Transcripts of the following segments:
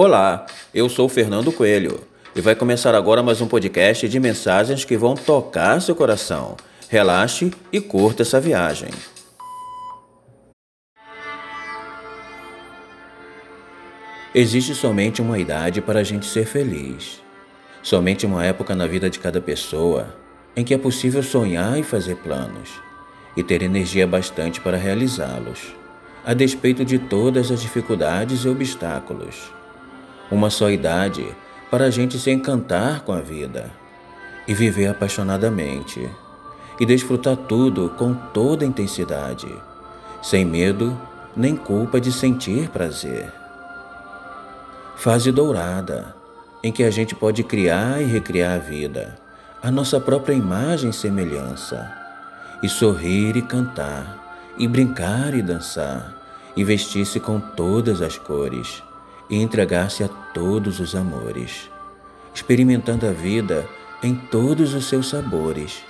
Olá, eu sou Fernando Coelho e vai começar agora mais um podcast de mensagens que vão tocar seu coração. Relaxe e curta essa viagem. Existe somente uma idade para a gente ser feliz. Somente uma época na vida de cada pessoa em que é possível sonhar e fazer planos e ter energia bastante para realizá-los, a despeito de todas as dificuldades e obstáculos uma só idade para a gente se encantar com a vida e viver apaixonadamente e desfrutar tudo com toda intensidade, sem medo nem culpa de sentir prazer. Fase dourada, em que a gente pode criar e recriar a vida, a nossa própria imagem e semelhança, e sorrir e cantar, e brincar e dançar, e vestir-se com todas as cores e entregar-se a todos os amores, experimentando a vida em todos os seus sabores,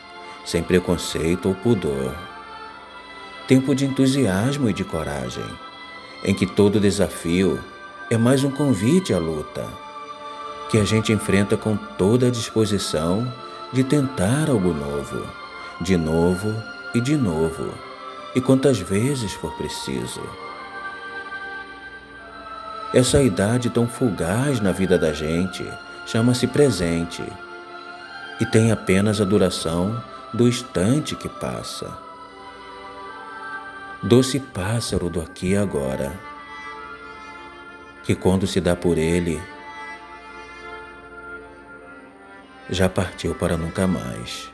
sem preconceito ou pudor. Tempo de entusiasmo e de coragem, em que todo desafio é mais um convite à luta, que a gente enfrenta com toda a disposição de tentar algo novo, de novo e de novo, e quantas vezes for preciso. Essa idade tão fugaz na vida da gente chama-se presente e tem apenas a duração do instante que passa. Doce pássaro do aqui e agora, que quando se dá por ele, já partiu para nunca mais.